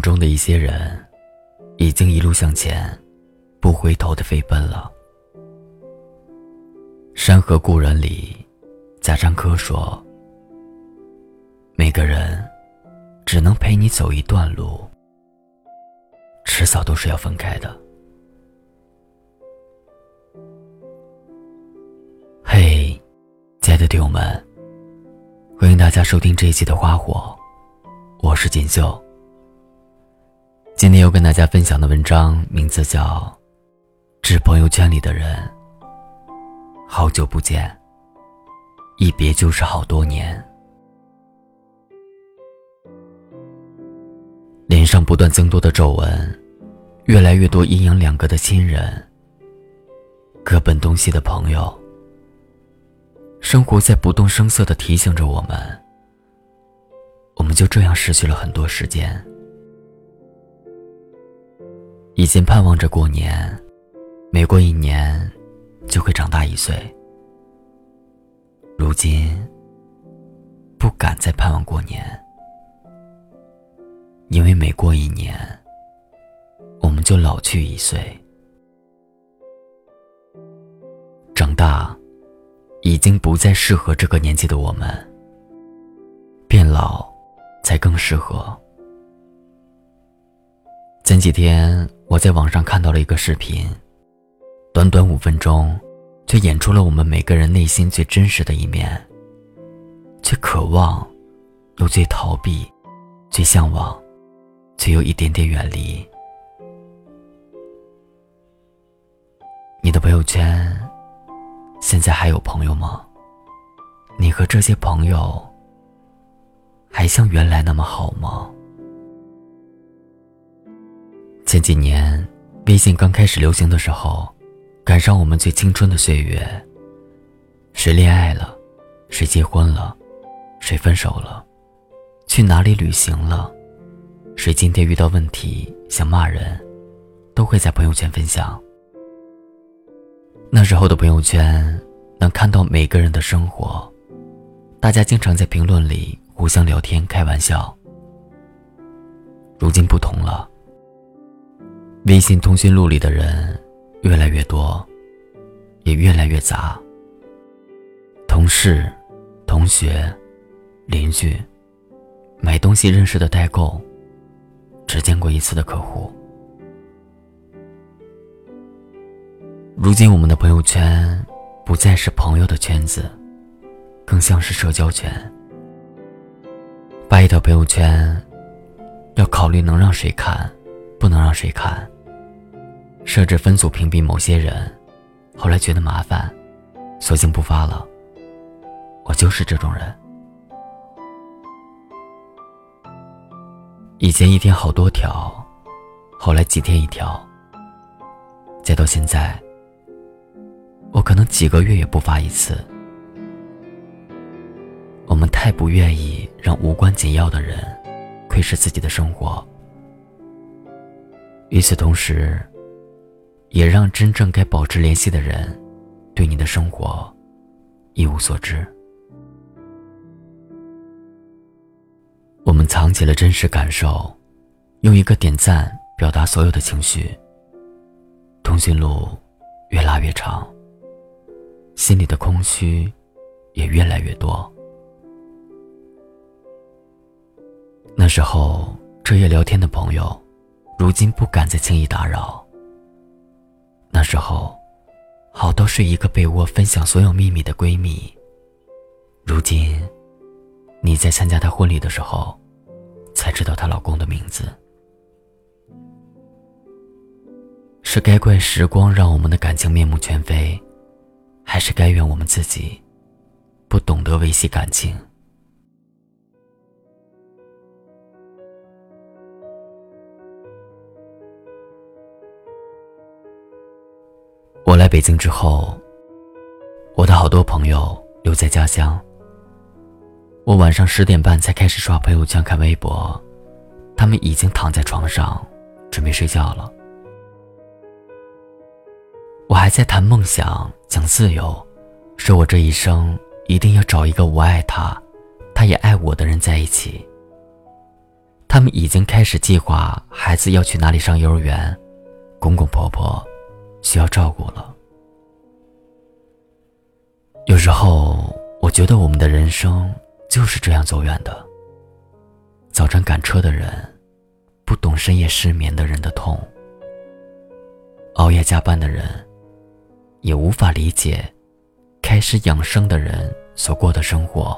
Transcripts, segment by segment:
中的一些人，已经一路向前，不回头的飞奔了。《山河故人》里，贾樟柯说：“每个人只能陪你走一段路，迟早都是要分开的。”嘿，亲爱的听友们，欢迎大家收听这一期的《花火》，我是锦绣。今天要跟大家分享的文章名字叫《致朋友圈里的人》。好久不见，一别就是好多年。脸上不断增多的皱纹，越来越多阴阳两隔的亲人，各奔东西的朋友。生活在不动声色的提醒着我们，我们就这样失去了很多时间。以前盼望着过年，每过一年。就会长大一岁。如今，不敢再盼望过年，因为每过一年，我们就老去一岁。长大，已经不再适合这个年纪的我们。变老，才更适合。前几天，我在网上看到了一个视频。短短五分钟，却演出了我们每个人内心最真实的一面。最渴望，又最逃避，最向往，却又一点点远离。你的朋友圈，现在还有朋友吗？你和这些朋友，还像原来那么好吗？前几年，微信刚开始流行的时候。赶上我们最青春的岁月，谁恋爱了，谁结婚了，谁分手了，去哪里旅行了，谁今天遇到问题想骂人，都会在朋友圈分享。那时候的朋友圈能看到每个人的生活，大家经常在评论里互相聊天开玩笑。如今不同了，微信通讯录里的人。越来越多，也越来越杂。同事、同学、邻居，买东西认识的代购，只见过一次的客户。如今，我们的朋友圈不再是朋友的圈子，更像是社交圈。发一条朋友圈，要考虑能让谁看，不能让谁看。设置分组屏蔽某些人，后来觉得麻烦，索性不发了。我就是这种人。以前一天好多条，后来几天一条，再到现在，我可能几个月也不发一次。我们太不愿意让无关紧要的人窥视自己的生活，与此同时。也让真正该保持联系的人，对你的生活一无所知。我们藏起了真实感受，用一个点赞表达所有的情绪。通讯录越拉越长，心里的空虚也越来越多。那时候彻夜聊天的朋友，如今不敢再轻易打扰。那时候，好到睡一个被窝分享所有秘密的闺蜜。如今，你在参加她婚礼的时候，才知道她老公的名字。是该怪时光让我们的感情面目全非，还是该怨我们自己，不懂得维系感情？北京之后，我的好多朋友留在家乡。我晚上十点半才开始刷朋友圈、看微博，他们已经躺在床上准备睡觉了。我还在谈梦想、讲自由，说我这一生一定要找一个我爱他，他也爱我的人在一起。他们已经开始计划孩子要去哪里上幼儿园，公公婆婆需要照顾了。有时候，我觉得我们的人生就是这样走远的。早晨赶车的人，不懂深夜失眠的人的痛；熬夜加班的人，也无法理解开始养生的人所过的生活。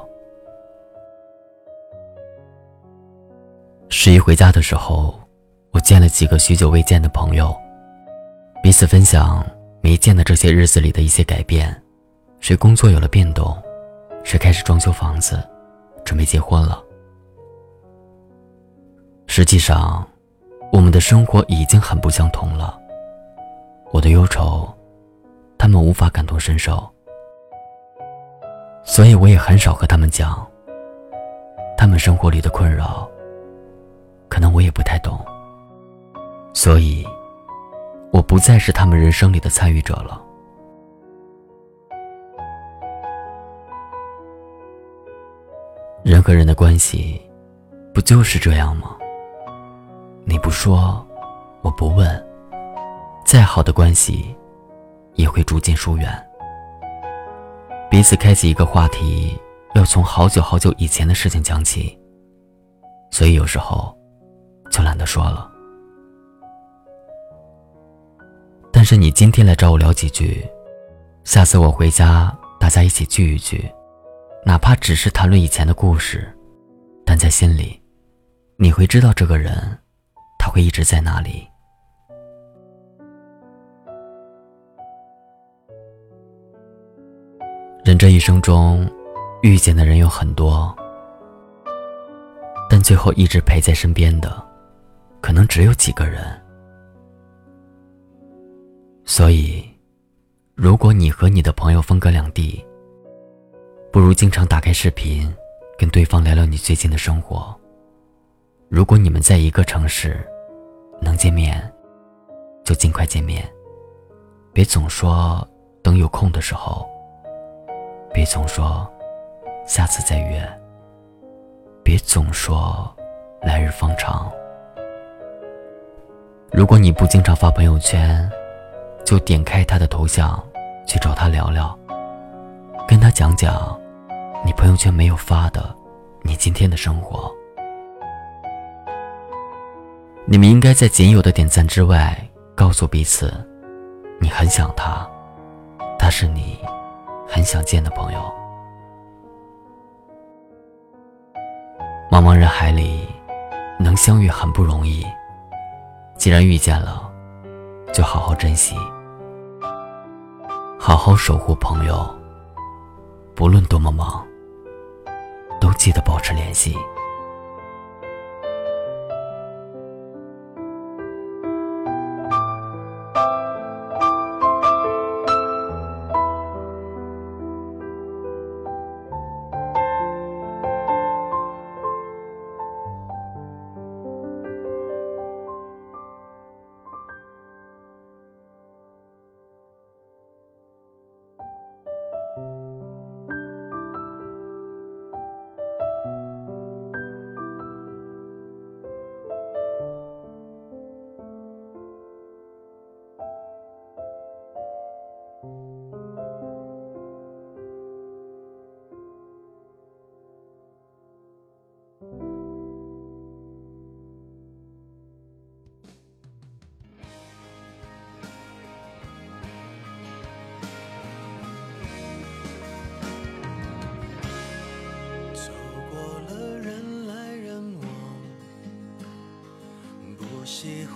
十一回家的时候，我见了几个许久未见的朋友，彼此分享没见的这些日子里的一些改变。谁工作有了变动，谁开始装修房子，准备结婚了。实际上，我们的生活已经很不相同了。我的忧愁，他们无法感同身受，所以我也很少和他们讲。他们生活里的困扰，可能我也不太懂，所以，我不再是他们人生里的参与者了。人和人的关系，不就是这样吗？你不说，我不问，再好的关系，也会逐渐疏远。彼此开启一个话题，要从好久好久以前的事情讲起，所以有时候就懒得说了。但是你今天来找我聊几句，下次我回家，大家一起聚一聚。哪怕只是谈论以前的故事，但在心里，你会知道这个人，他会一直在那里。人这一生中，遇见的人有很多，但最后一直陪在身边的，可能只有几个人。所以，如果你和你的朋友分隔两地，不如经常打开视频，跟对方聊聊你最近的生活。如果你们在一个城市，能见面，就尽快见面，别总说等有空的时候，别总说下次再约，别总说来日方长。如果你不经常发朋友圈，就点开他的头像，去找他聊聊，跟他讲讲。你朋友圈没有发的，你今天的生活。你们应该在仅有的点赞之外，告诉彼此，你很想他，他是你很想见的朋友。茫茫人海里，能相遇很不容易。既然遇见了，就好好珍惜，好好守护朋友。不论多么忙。记得保持联系。